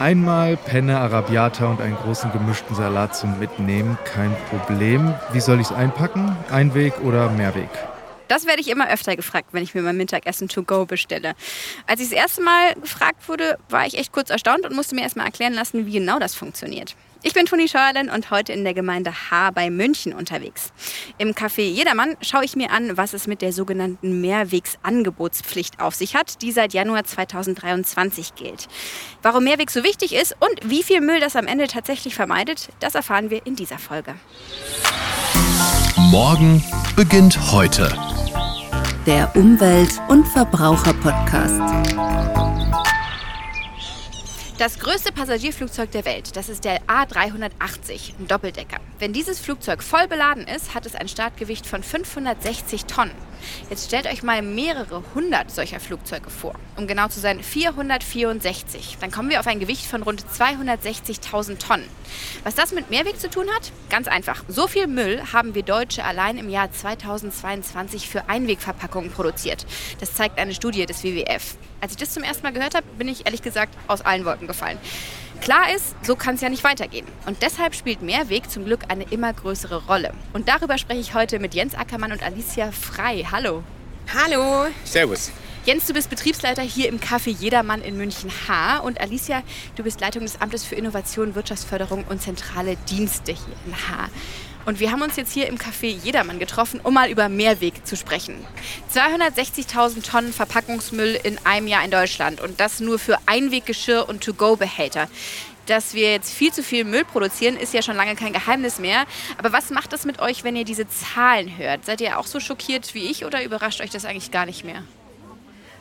Einmal Penne Arabiata und einen großen gemischten Salat zum Mitnehmen, kein Problem. Wie soll ich es einpacken? Einweg oder Mehrweg? Das werde ich immer öfter gefragt, wenn ich mir mein Mittagessen to go bestelle. Als ich das erste Mal gefragt wurde, war ich echt kurz erstaunt und musste mir erstmal erklären lassen, wie genau das funktioniert. Ich bin Toni Scheuerlen und heute in der Gemeinde H bei München unterwegs. Im Café Jedermann schaue ich mir an, was es mit der sogenannten Mehrwegsangebotspflicht auf sich hat, die seit Januar 2023 gilt. Warum Mehrweg so wichtig ist und wie viel Müll das am Ende tatsächlich vermeidet, das erfahren wir in dieser Folge. Morgen beginnt heute. Der Umwelt- und Verbraucher-Podcast. Das größte Passagierflugzeug der Welt, das ist der A380, ein Doppeldecker. Wenn dieses Flugzeug voll beladen ist, hat es ein Startgewicht von 560 Tonnen. Jetzt stellt euch mal mehrere hundert solcher Flugzeuge vor. Um genau zu sein, 464. Dann kommen wir auf ein Gewicht von rund 260.000 Tonnen. Was das mit Mehrweg zu tun hat? Ganz einfach. So viel Müll haben wir Deutsche allein im Jahr 2022 für Einwegverpackungen produziert. Das zeigt eine Studie des WWF. Als ich das zum ersten Mal gehört habe, bin ich ehrlich gesagt aus allen Wolken gefallen. Klar ist, so kann es ja nicht weitergehen. Und deshalb spielt Mehrweg zum Glück eine immer größere Rolle. Und darüber spreche ich heute mit Jens Ackermann und Alicia Frei. Hallo. Hallo. Servus. Jens, du bist Betriebsleiter hier im Café Jedermann in München H. Und Alicia, du bist Leitung des Amtes für Innovation, Wirtschaftsförderung und zentrale Dienste hier in H. Und wir haben uns jetzt hier im Café Jedermann getroffen, um mal über Mehrweg zu sprechen. 260.000 Tonnen Verpackungsmüll in einem Jahr in Deutschland und das nur für Einweggeschirr und To-Go-Behälter. Dass wir jetzt viel zu viel Müll produzieren, ist ja schon lange kein Geheimnis mehr. Aber was macht das mit euch, wenn ihr diese Zahlen hört? Seid ihr auch so schockiert wie ich oder überrascht euch das eigentlich gar nicht mehr?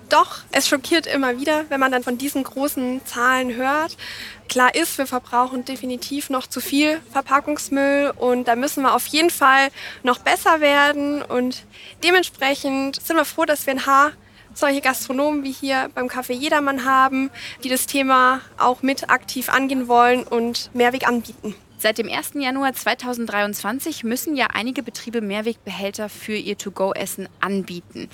Doch, es schockiert immer wieder, wenn man dann von diesen großen Zahlen hört. Klar ist, wir verbrauchen definitiv noch zu viel Verpackungsmüll und da müssen wir auf jeden Fall noch besser werden. Und dementsprechend sind wir froh, dass wir in Haar solche Gastronomen wie hier beim Café Jedermann haben, die das Thema auch mit aktiv angehen wollen und Mehrweg anbieten. Seit dem 1. Januar 2023 müssen ja einige Betriebe Mehrwegbehälter für ihr To-Go-Essen anbieten.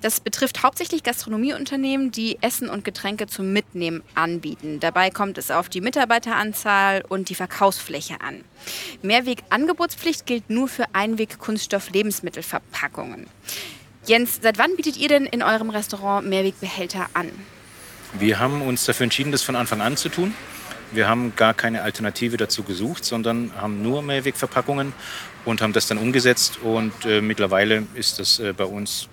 Das betrifft hauptsächlich Gastronomieunternehmen, die Essen und Getränke zum Mitnehmen anbieten. Dabei kommt es auf die Mitarbeiteranzahl und die Verkaufsfläche an. Mehrwegangebotspflicht gilt nur für Einweg-Kunststoff-Lebensmittelverpackungen. Jens, seit wann bietet ihr denn in eurem Restaurant Mehrwegbehälter an? Wir haben uns dafür entschieden, das von Anfang an zu tun. Wir haben gar keine Alternative dazu gesucht, sondern haben nur Mehrwegverpackungen und haben das dann umgesetzt. Und äh, mittlerweile ist das äh, bei uns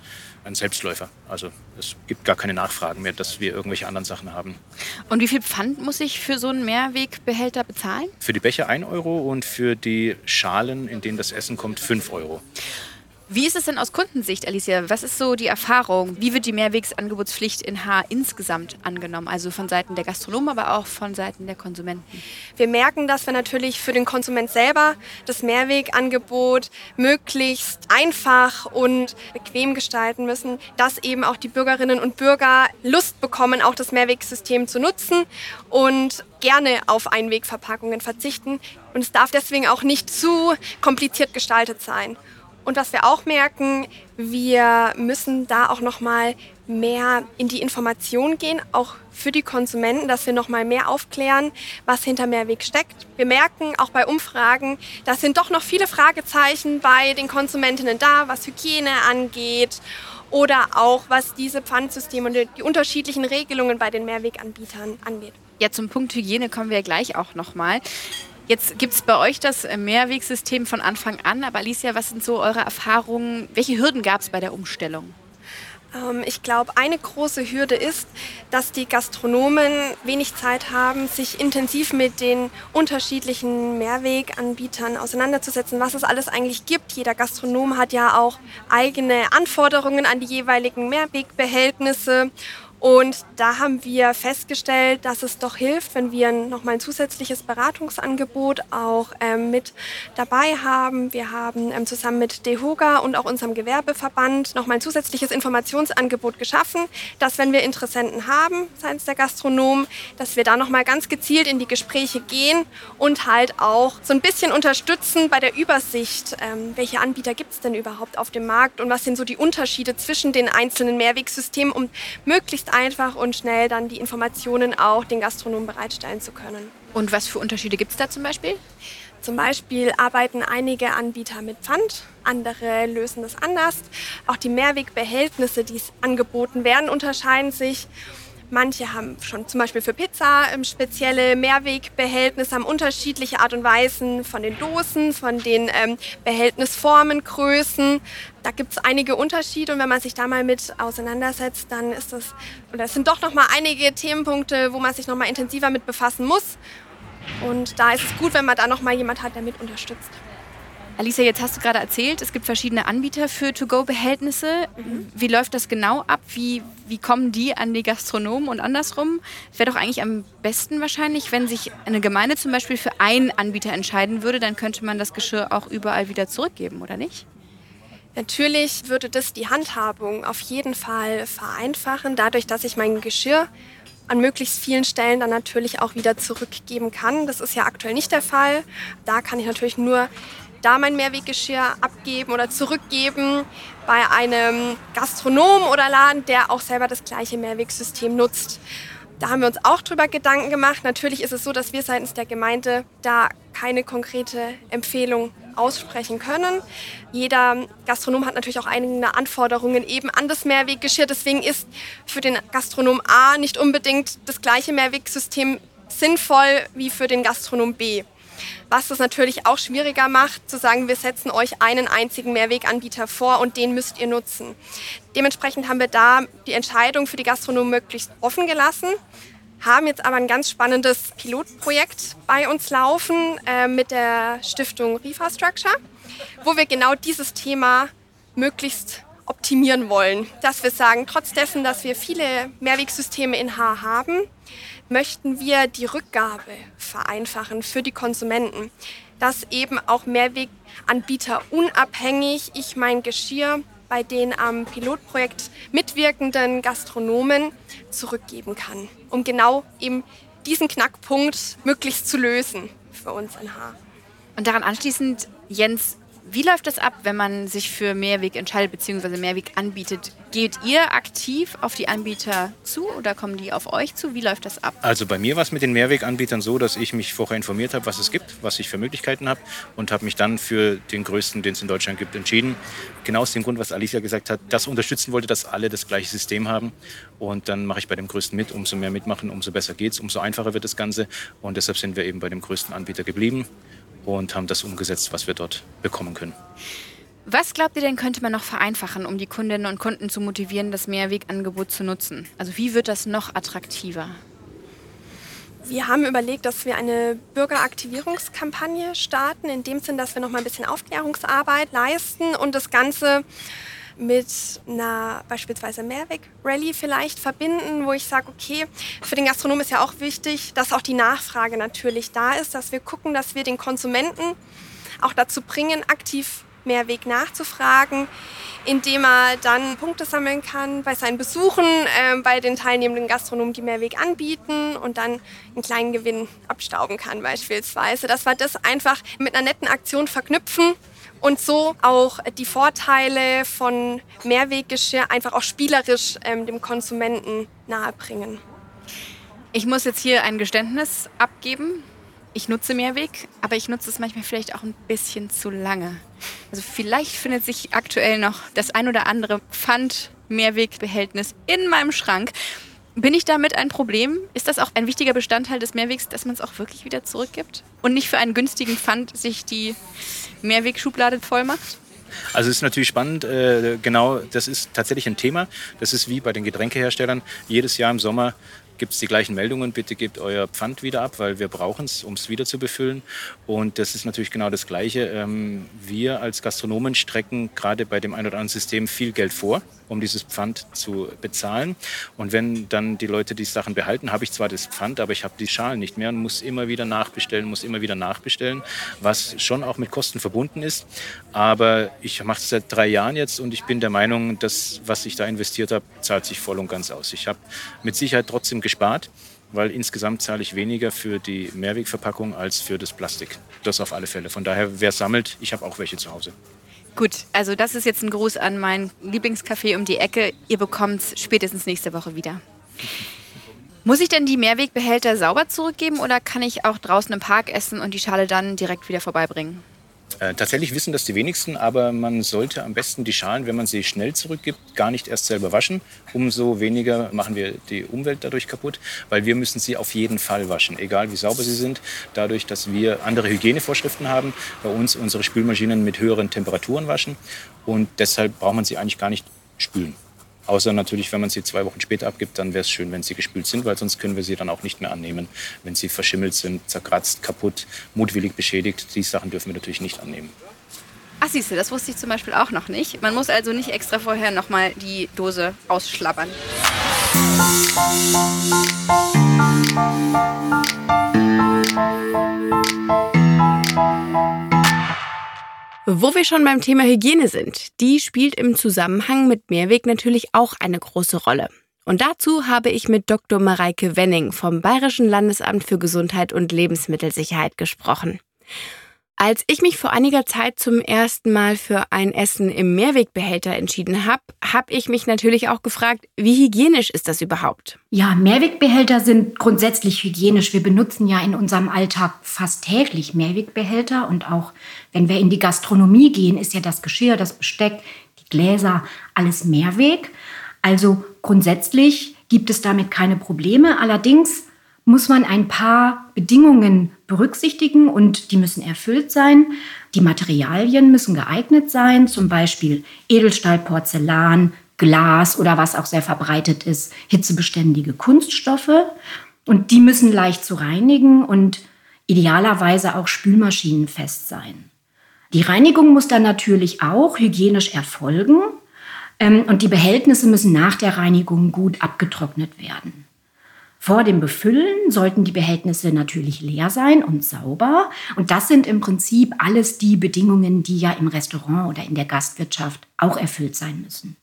ein Selbstläufer. Also es gibt gar keine Nachfragen mehr, dass wir irgendwelche anderen Sachen haben. Und wie viel Pfand muss ich für so einen Mehrwegbehälter bezahlen? Für die Becher 1 Euro und für die Schalen, in denen das Essen kommt, 5 Euro. Wie ist es denn aus Kundensicht, Alicia? Was ist so die Erfahrung? Wie wird die Mehrwegsangebotspflicht in H insgesamt angenommen? Also von Seiten der Gastronomen, aber auch von Seiten der Konsumenten? Wir merken, dass wir natürlich für den Konsument selber das Mehrwegangebot möglichst einfach und bequem gestalten müssen, dass eben auch die Bürgerinnen und Bürger Lust bekommen, auch das Mehrwegsystem zu nutzen und gerne auf Einwegverpackungen verzichten. Und es darf deswegen auch nicht zu kompliziert gestaltet sein. Und was wir auch merken, wir müssen da auch noch mal mehr in die Information gehen, auch für die Konsumenten, dass wir noch mal mehr aufklären, was hinter Mehrweg steckt. Wir merken auch bei Umfragen, da sind doch noch viele Fragezeichen bei den Konsumentinnen da, was Hygiene angeht oder auch was diese Pfandsysteme und die unterschiedlichen Regelungen bei den Mehrweganbietern angeht. Ja, zum Punkt Hygiene kommen wir gleich auch noch mal. Jetzt gibt es bei euch das Mehrwegsystem von Anfang an. Aber Alicia, was sind so eure Erfahrungen? Welche Hürden gab es bei der Umstellung? Ähm, ich glaube, eine große Hürde ist, dass die Gastronomen wenig Zeit haben, sich intensiv mit den unterschiedlichen Mehrweganbietern auseinanderzusetzen, was es alles eigentlich gibt. Jeder Gastronom hat ja auch eigene Anforderungen an die jeweiligen Mehrwegbehältnisse. Und da haben wir festgestellt, dass es doch hilft, wenn wir nochmal ein zusätzliches Beratungsangebot auch ähm, mit dabei haben. Wir haben ähm, zusammen mit DEHOGA und auch unserem Gewerbeverband nochmal ein zusätzliches Informationsangebot geschaffen, dass wenn wir Interessenten haben, seitens der Gastronomen, dass wir da nochmal ganz gezielt in die Gespräche gehen und halt auch so ein bisschen unterstützen bei der Übersicht, ähm, welche Anbieter gibt es denn überhaupt auf dem Markt und was sind so die Unterschiede zwischen den einzelnen Mehrwegsystemen, um möglichst möglichst einfach und schnell dann die Informationen auch den Gastronomen bereitstellen zu können. Und was für Unterschiede gibt es da zum Beispiel? Zum Beispiel arbeiten einige Anbieter mit Pfand, andere lösen das anders. Auch die Mehrwegbehältnisse, die angeboten werden, unterscheiden sich. Manche haben schon zum Beispiel für Pizza ähm, spezielle Mehrwegbehältnisse, haben unterschiedliche Art und Weisen von den Dosen, von den ähm, Behältnisformen, Größen. Da gibt es einige Unterschiede und wenn man sich da mal mit auseinandersetzt, dann ist das, oder es sind doch noch mal einige Themenpunkte, wo man sich noch mal intensiver mit befassen muss. Und da ist es gut, wenn man da noch mal jemand hat, der mit unterstützt. Alicia, jetzt hast du gerade erzählt, es gibt verschiedene Anbieter für To-Go-Behältnisse. Mhm. Wie läuft das genau ab? Wie, wie kommen die an die Gastronomen und andersrum? Wäre doch eigentlich am besten wahrscheinlich, wenn sich eine Gemeinde zum Beispiel für einen Anbieter entscheiden würde, dann könnte man das Geschirr auch überall wieder zurückgeben, oder nicht? Natürlich würde das die Handhabung auf jeden Fall vereinfachen, dadurch, dass ich mein Geschirr an möglichst vielen Stellen dann natürlich auch wieder zurückgeben kann. Das ist ja aktuell nicht der Fall. Da kann ich natürlich nur da mein Mehrweggeschirr abgeben oder zurückgeben bei einem Gastronom oder Laden, der auch selber das gleiche Mehrwegsystem nutzt. Da haben wir uns auch drüber Gedanken gemacht. Natürlich ist es so, dass wir seitens der Gemeinde da keine konkrete Empfehlung aussprechen können. Jeder Gastronom hat natürlich auch einige Anforderungen eben an das Mehrweggeschirr. Deswegen ist für den Gastronom A nicht unbedingt das gleiche Mehrwegsystem sinnvoll wie für den Gastronom B was es natürlich auch schwieriger macht, zu sagen, wir setzen euch einen einzigen Mehrweganbieter vor und den müsst ihr nutzen. Dementsprechend haben wir da die Entscheidung für die Gastronomen möglichst offen gelassen haben jetzt aber ein ganz spannendes Pilotprojekt bei uns laufen äh, mit der Stiftung Refrastructure, wo wir genau dieses Thema möglichst optimieren wollen. Dass wir sagen, trotz dessen, dass wir viele Mehrwegsysteme in H haben, möchten wir die Rückgabe vereinfachen für die Konsumenten, dass eben auch Mehrweganbieter unabhängig ich mein Geschirr bei den am Pilotprojekt mitwirkenden Gastronomen zurückgeben kann, um genau eben diesen Knackpunkt möglichst zu lösen für uns in Haar. Und daran anschließend, Jens, wie läuft das ab, wenn man sich für Mehrweg entscheidet bzw. Mehrweg anbietet? Geht ihr aktiv auf die Anbieter zu oder kommen die auf euch zu? Wie läuft das ab? Also bei mir war es mit den Mehrweganbietern so, dass ich mich vorher informiert habe, was es gibt, was ich für Möglichkeiten habe und habe mich dann für den größten, den es in Deutschland gibt, entschieden. Genau aus dem Grund, was Alicia gesagt hat, das unterstützen wollte, dass alle das gleiche System haben. Und dann mache ich bei dem größten mit. Umso mehr mitmachen, umso besser geht es, umso einfacher wird das Ganze. Und deshalb sind wir eben bei dem größten Anbieter geblieben und haben das umgesetzt, was wir dort bekommen können. Was glaubt ihr denn, könnte man noch vereinfachen, um die Kundinnen und Kunden zu motivieren, das Mehrwegangebot zu nutzen? Also wie wird das noch attraktiver? Wir haben überlegt, dass wir eine Bürgeraktivierungskampagne starten, in dem Sinn, dass wir noch mal ein bisschen Aufklärungsarbeit leisten und das Ganze mit einer beispielsweise Mehrweg-Rallye vielleicht verbinden, wo ich sage, okay, für den Gastronom ist ja auch wichtig, dass auch die Nachfrage natürlich da ist, dass wir gucken, dass wir den Konsumenten auch dazu bringen, aktiv Mehrweg nachzufragen, indem er dann Punkte sammeln kann bei seinen Besuchen, äh, bei den teilnehmenden Gastronomen, die Mehrweg anbieten und dann einen kleinen Gewinn abstauben kann beispielsweise. Dass wir das einfach mit einer netten Aktion verknüpfen und so auch die Vorteile von Mehrweggeschirr einfach auch spielerisch ähm, dem Konsumenten nahebringen. Ich muss jetzt hier ein Geständnis abgeben. Ich nutze Mehrweg, aber ich nutze es manchmal vielleicht auch ein bisschen zu lange. Also vielleicht findet sich aktuell noch das ein oder andere Pfand-Mehrwegbehältnis in meinem Schrank. Bin ich damit ein Problem? Ist das auch ein wichtiger Bestandteil des Mehrwegs, dass man es auch wirklich wieder zurückgibt und nicht für einen günstigen Pfand sich die Mehrwegschublade voll macht? Also es ist natürlich spannend, äh, genau, das ist tatsächlich ein Thema. Das ist wie bei den Getränkeherstellern. Jedes Jahr im Sommer gibt es die gleichen Meldungen, bitte gebt euer Pfand wieder ab, weil wir brauchen es, um es wieder zu befüllen. Und das ist natürlich genau das Gleiche. Ähm, wir als Gastronomen strecken gerade bei dem ein oder anderen System viel Geld vor, um dieses Pfand zu bezahlen. Und wenn dann die Leute die Sachen behalten, habe ich zwar das Pfand, aber ich habe die Schalen nicht mehr und muss immer wieder nachbestellen, muss immer wieder nachbestellen, was schon auch mit Kosten verbunden ist. Aber ich mache es seit drei Jahren jetzt und ich bin der Meinung, dass was ich da investiert habe, zahlt sich voll und ganz aus. Ich habe mit Sicherheit trotzdem gespart, weil insgesamt zahle ich weniger für die Mehrwegverpackung als für das Plastik. Das auf alle Fälle. Von daher, wer sammelt, ich habe auch welche zu Hause. Gut, also das ist jetzt ein Gruß an mein Lieblingscafé um die Ecke. Ihr bekommt es spätestens nächste Woche wieder. Muss ich denn die Mehrwegbehälter sauber zurückgeben oder kann ich auch draußen im Park essen und die Schale dann direkt wieder vorbeibringen? Äh, tatsächlich wissen das die wenigsten, aber man sollte am besten die Schalen, wenn man sie schnell zurückgibt, gar nicht erst selber waschen. Umso weniger machen wir die Umwelt dadurch kaputt, weil wir müssen sie auf jeden Fall waschen, egal wie sauber sie sind. Dadurch, dass wir andere Hygienevorschriften haben, bei uns unsere Spülmaschinen mit höheren Temperaturen waschen und deshalb braucht man sie eigentlich gar nicht spülen. Außer natürlich, wenn man sie zwei Wochen später abgibt, dann wäre es schön, wenn sie gespült sind, weil sonst können wir sie dann auch nicht mehr annehmen. Wenn sie verschimmelt sind, zerkratzt, kaputt, mutwillig beschädigt, die Sachen dürfen wir natürlich nicht annehmen. Ach siehste, das wusste ich zum Beispiel auch noch nicht. Man muss also nicht extra vorher nochmal die Dose ausschlabbern. Wo wir schon beim Thema Hygiene sind, die spielt im Zusammenhang mit Mehrweg natürlich auch eine große Rolle. Und dazu habe ich mit Dr. Mareike Wenning vom Bayerischen Landesamt für Gesundheit und Lebensmittelsicherheit gesprochen. Als ich mich vor einiger Zeit zum ersten Mal für ein Essen im Mehrwegbehälter entschieden habe, habe ich mich natürlich auch gefragt, wie hygienisch ist das überhaupt? Ja, Mehrwegbehälter sind grundsätzlich hygienisch. Wir benutzen ja in unserem Alltag fast täglich Mehrwegbehälter und auch wenn wir in die Gastronomie gehen, ist ja das Geschirr, das Besteck, die Gläser, alles Mehrweg. Also grundsätzlich gibt es damit keine Probleme. Allerdings muss man ein paar Bedingungen berücksichtigen und die müssen erfüllt sein. Die Materialien müssen geeignet sein, zum Beispiel Edelstahl, Porzellan, Glas oder was auch sehr verbreitet ist, hitzebeständige Kunststoffe. Und die müssen leicht zu reinigen und idealerweise auch spülmaschinenfest sein. Die Reinigung muss dann natürlich auch hygienisch erfolgen ähm, und die Behältnisse müssen nach der Reinigung gut abgetrocknet werden. Vor dem Befüllen sollten die Behältnisse natürlich leer sein und sauber. Und das sind im Prinzip alles die Bedingungen, die ja im Restaurant oder in der Gastwirtschaft auch erfüllt sein müssen.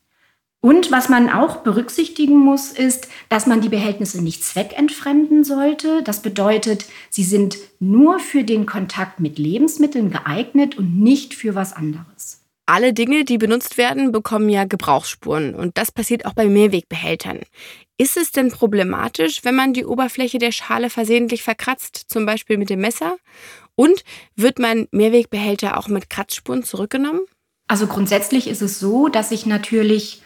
Und was man auch berücksichtigen muss, ist, dass man die Behältnisse nicht zweckentfremden sollte. Das bedeutet, sie sind nur für den Kontakt mit Lebensmitteln geeignet und nicht für was anderes. Alle Dinge, die benutzt werden, bekommen ja Gebrauchsspuren und das passiert auch bei Mehrwegbehältern. Ist es denn problematisch, wenn man die Oberfläche der Schale versehentlich verkratzt, zum Beispiel mit dem Messer? Und wird mein Mehrwegbehälter auch mit Kratzspuren zurückgenommen? Also grundsätzlich ist es so, dass sich natürlich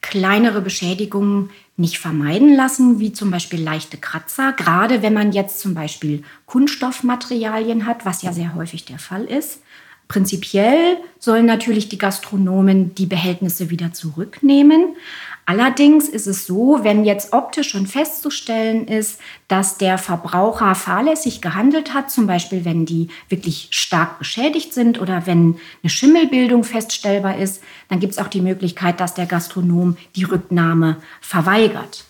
kleinere Beschädigungen nicht vermeiden lassen, wie zum Beispiel leichte Kratzer, gerade wenn man jetzt zum Beispiel Kunststoffmaterialien hat, was ja sehr häufig der Fall ist. Prinzipiell sollen natürlich die Gastronomen die Behältnisse wieder zurücknehmen. Allerdings ist es so, wenn jetzt optisch schon festzustellen ist, dass der Verbraucher fahrlässig gehandelt hat, zum Beispiel wenn die wirklich stark beschädigt sind oder wenn eine Schimmelbildung feststellbar ist, dann gibt es auch die Möglichkeit, dass der Gastronom die Rücknahme verweigert.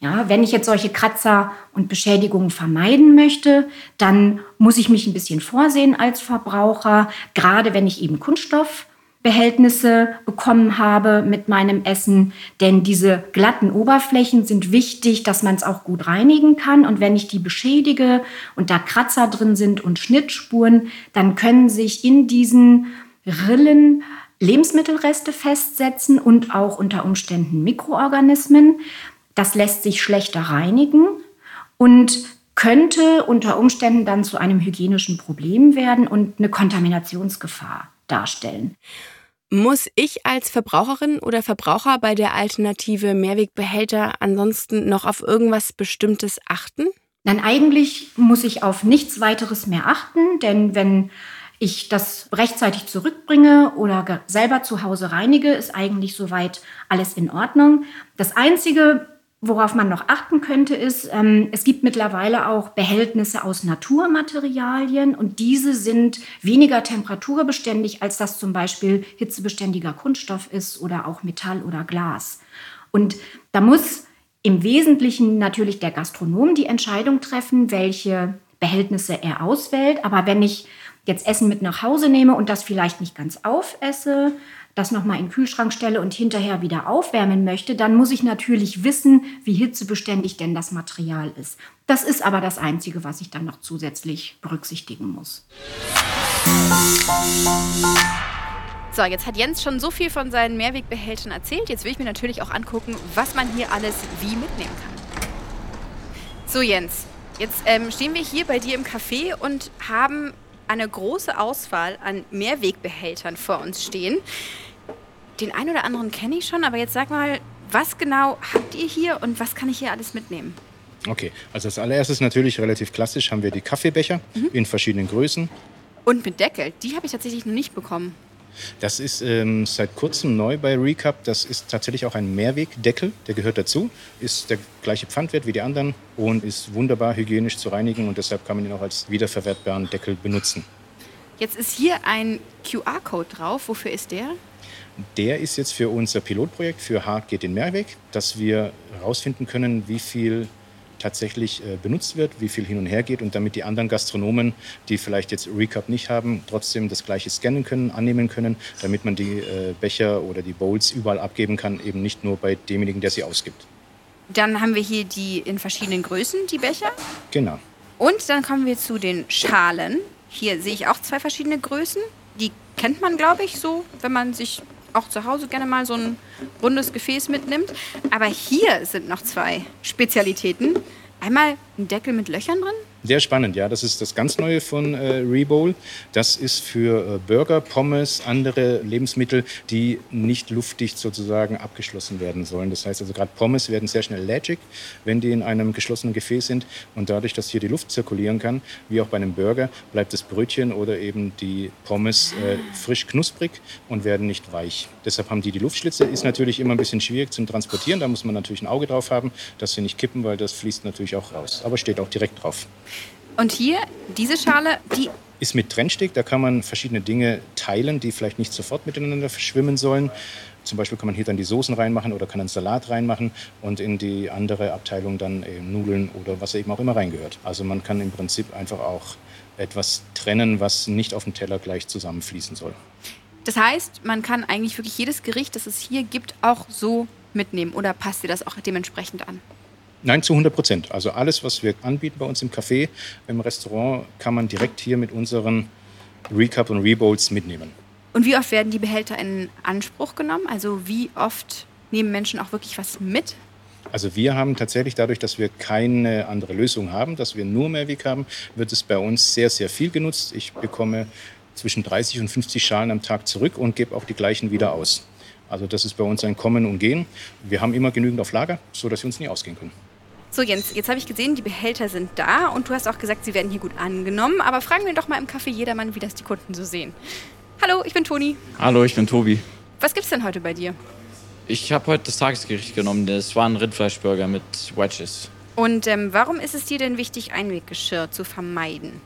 Ja, wenn ich jetzt solche Kratzer und Beschädigungen vermeiden möchte, dann muss ich mich ein bisschen vorsehen als Verbraucher, gerade wenn ich eben Kunststoffbehältnisse bekommen habe mit meinem Essen. Denn diese glatten Oberflächen sind wichtig, dass man es auch gut reinigen kann. Und wenn ich die beschädige und da Kratzer drin sind und Schnittspuren, dann können sich in diesen Rillen Lebensmittelreste festsetzen und auch unter Umständen Mikroorganismen. Das lässt sich schlechter reinigen und könnte unter Umständen dann zu einem hygienischen Problem werden und eine Kontaminationsgefahr darstellen. Muss ich als Verbraucherin oder Verbraucher bei der Alternative Mehrwegbehälter ansonsten noch auf irgendwas Bestimmtes achten? Nein, eigentlich muss ich auf nichts weiteres mehr achten, denn wenn ich das rechtzeitig zurückbringe oder selber zu Hause reinige, ist eigentlich soweit alles in Ordnung. Das Einzige, Worauf man noch achten könnte, ist, ähm, es gibt mittlerweile auch Behältnisse aus Naturmaterialien und diese sind weniger temperaturbeständig, als das zum Beispiel hitzebeständiger Kunststoff ist oder auch Metall oder Glas. Und da muss im Wesentlichen natürlich der Gastronom die Entscheidung treffen, welche Behältnisse er auswählt. Aber wenn ich jetzt Essen mit nach Hause nehme und das vielleicht nicht ganz aufesse, das nochmal in den Kühlschrank stelle und hinterher wieder aufwärmen möchte, dann muss ich natürlich wissen, wie hitzebeständig denn das Material ist. Das ist aber das Einzige, was ich dann noch zusätzlich berücksichtigen muss. So, jetzt hat Jens schon so viel von seinen Mehrwegbehältern erzählt. Jetzt will ich mir natürlich auch angucken, was man hier alles wie mitnehmen kann. So Jens, jetzt ähm, stehen wir hier bei dir im Café und haben eine große Auswahl an Mehrwegbehältern vor uns stehen. Den einen oder anderen kenne ich schon, aber jetzt sag mal, was genau habt ihr hier und was kann ich hier alles mitnehmen? Okay, also als allererstes natürlich relativ klassisch haben wir die Kaffeebecher Mhm. in verschiedenen Größen. Und mit Deckel, die habe ich tatsächlich noch nicht bekommen. Das ist ähm, seit kurzem neu bei Recap. Das ist tatsächlich auch ein Mehrwegdeckel, der gehört dazu. Ist der gleiche Pfandwert wie die anderen und ist wunderbar hygienisch zu reinigen und deshalb kann man ihn auch als wiederverwertbaren Deckel benutzen. Jetzt ist hier ein QR-Code drauf. Wofür ist der? Der ist jetzt für unser Pilotprojekt für Hart geht den Mehrweg, dass wir herausfinden können, wie viel tatsächlich äh, benutzt wird, wie viel hin und her geht und damit die anderen Gastronomen, die vielleicht jetzt Recap nicht haben, trotzdem das gleiche scannen können, annehmen können, damit man die äh, Becher oder die Bowls überall abgeben kann, eben nicht nur bei demjenigen, der sie ausgibt. Dann haben wir hier die in verschiedenen Größen, die Becher. Genau. Und dann kommen wir zu den Schalen. Hier sehe ich auch zwei verschiedene Größen. Die kennt man, glaube ich, so, wenn man sich auch zu Hause gerne mal so ein rundes Gefäß mitnimmt. Aber hier sind noch zwei Spezialitäten. Einmal ein Deckel mit Löchern drin. Sehr spannend, ja. Das ist das ganz Neue von äh, Rebowl. Das ist für äh, Burger, Pommes, andere Lebensmittel, die nicht luftdicht sozusagen abgeschlossen werden sollen. Das heißt also gerade Pommes werden sehr schnell allergic, wenn die in einem geschlossenen Gefäß sind. Und dadurch, dass hier die Luft zirkulieren kann, wie auch bei einem Burger, bleibt das Brötchen oder eben die Pommes äh, frisch knusprig und werden nicht weich. Deshalb haben die die Luftschlitze. Ist natürlich immer ein bisschen schwierig zum Transportieren. Da muss man natürlich ein Auge drauf haben, dass sie nicht kippen, weil das fließt natürlich auch raus. Aber steht auch direkt drauf. Und hier diese Schale, die ist mit Trennsteg. Da kann man verschiedene Dinge teilen, die vielleicht nicht sofort miteinander verschwimmen sollen. Zum Beispiel kann man hier dann die Soßen reinmachen oder kann einen Salat reinmachen und in die andere Abteilung dann eben Nudeln oder was eben auch immer reingehört. Also man kann im Prinzip einfach auch etwas trennen, was nicht auf dem Teller gleich zusammenfließen soll. Das heißt, man kann eigentlich wirklich jedes Gericht, das es hier gibt, auch so mitnehmen. Oder passt dir das auch dementsprechend an? Nein, zu 100 Prozent. Also alles, was wir anbieten bei uns im Café, im Restaurant, kann man direkt hier mit unseren Recap und Rebowls mitnehmen. Und wie oft werden die Behälter in Anspruch genommen? Also wie oft nehmen Menschen auch wirklich was mit? Also wir haben tatsächlich dadurch, dass wir keine andere Lösung haben, dass wir nur Mehrweg haben, wird es bei uns sehr, sehr viel genutzt. Ich bekomme zwischen 30 und 50 Schalen am Tag zurück und gebe auch die gleichen wieder aus. Also das ist bei uns ein Kommen und Gehen. Wir haben immer genügend auf Lager, sodass wir uns nie ausgehen können. So Jens, jetzt habe ich gesehen, die Behälter sind da und du hast auch gesagt, sie werden hier gut angenommen. Aber fragen wir doch mal im Café jedermann, wie das die Kunden so sehen. Hallo, ich bin Toni. Hallo, ich bin Tobi. Was gibt's denn heute bei dir? Ich habe heute das Tagesgericht genommen. Das war ein Rindfleischburger mit Wedges. Und ähm, warum ist es dir denn wichtig, Einweggeschirr zu vermeiden?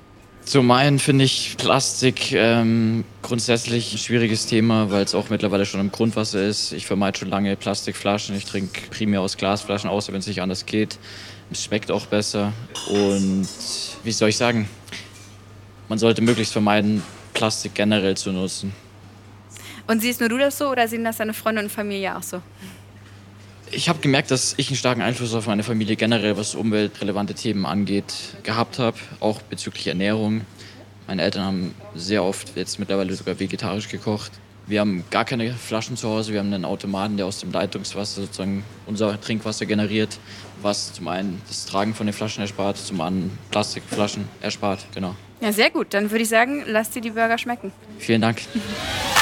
Zum einen finde ich Plastik ähm, grundsätzlich ein schwieriges Thema, weil es auch mittlerweile schon im Grundwasser ist. Ich vermeide schon lange Plastikflaschen. Ich trinke primär aus Glasflaschen, außer wenn es nicht anders geht. Es schmeckt auch besser. Und wie soll ich sagen? Man sollte möglichst vermeiden, Plastik generell zu nutzen. Und siehst nur du das so oder sehen das deine Freunde und Familie auch so? Ich habe gemerkt, dass ich einen starken Einfluss auf meine Familie generell, was umweltrelevante Themen angeht, gehabt habe, auch bezüglich Ernährung. Meine Eltern haben sehr oft jetzt mittlerweile sogar vegetarisch gekocht. Wir haben gar keine Flaschen zu Hause. Wir haben einen Automaten, der aus dem Leitungswasser sozusagen unser Trinkwasser generiert, was zum einen das Tragen von den Flaschen erspart, zum anderen Plastikflaschen erspart. Genau. Ja, sehr gut. Dann würde ich sagen, lass dir die Burger schmecken. Vielen Dank.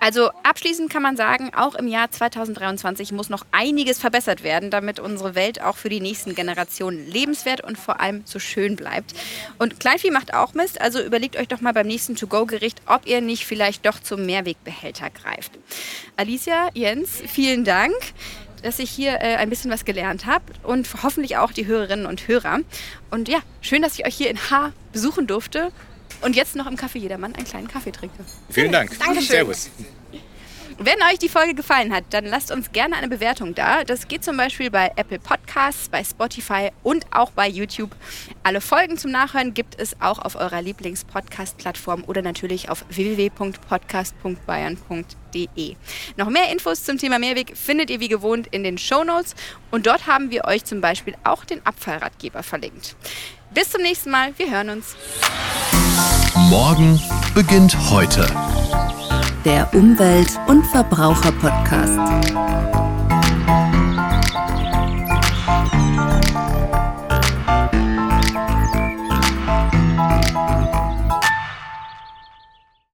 Also abschließend kann man sagen, auch im Jahr 2023 muss noch einiges verbessert werden, damit unsere Welt auch für die nächsten Generationen lebenswert und vor allem so schön bleibt. Und Kleinvieh macht auch Mist, also überlegt euch doch mal beim nächsten To-Go-Gericht, ob ihr nicht vielleicht doch zum Mehrwegbehälter greift. Alicia, Jens, vielen Dank dass ich hier äh, ein bisschen was gelernt habe und hoffentlich auch die Hörerinnen und Hörer. Und ja, schön, dass ich euch hier in Haar besuchen durfte und jetzt noch im Café Jedermann einen kleinen Kaffee trinke. Vielen Dank. Dankeschön. Servus. Wenn euch die Folge gefallen hat, dann lasst uns gerne eine Bewertung da. Das geht zum Beispiel bei Apple Podcasts, bei Spotify und auch bei YouTube. Alle Folgen zum Nachhören gibt es auch auf eurer Lieblings-Podcast-Plattform oder natürlich auf www.podcast.bayern.de. Noch mehr Infos zum Thema Mehrweg findet ihr wie gewohnt in den Show Notes und dort haben wir euch zum Beispiel auch den Abfallratgeber verlinkt. Bis zum nächsten Mal, wir hören uns. Morgen beginnt heute. Der Umwelt- und Verbraucher-Podcast.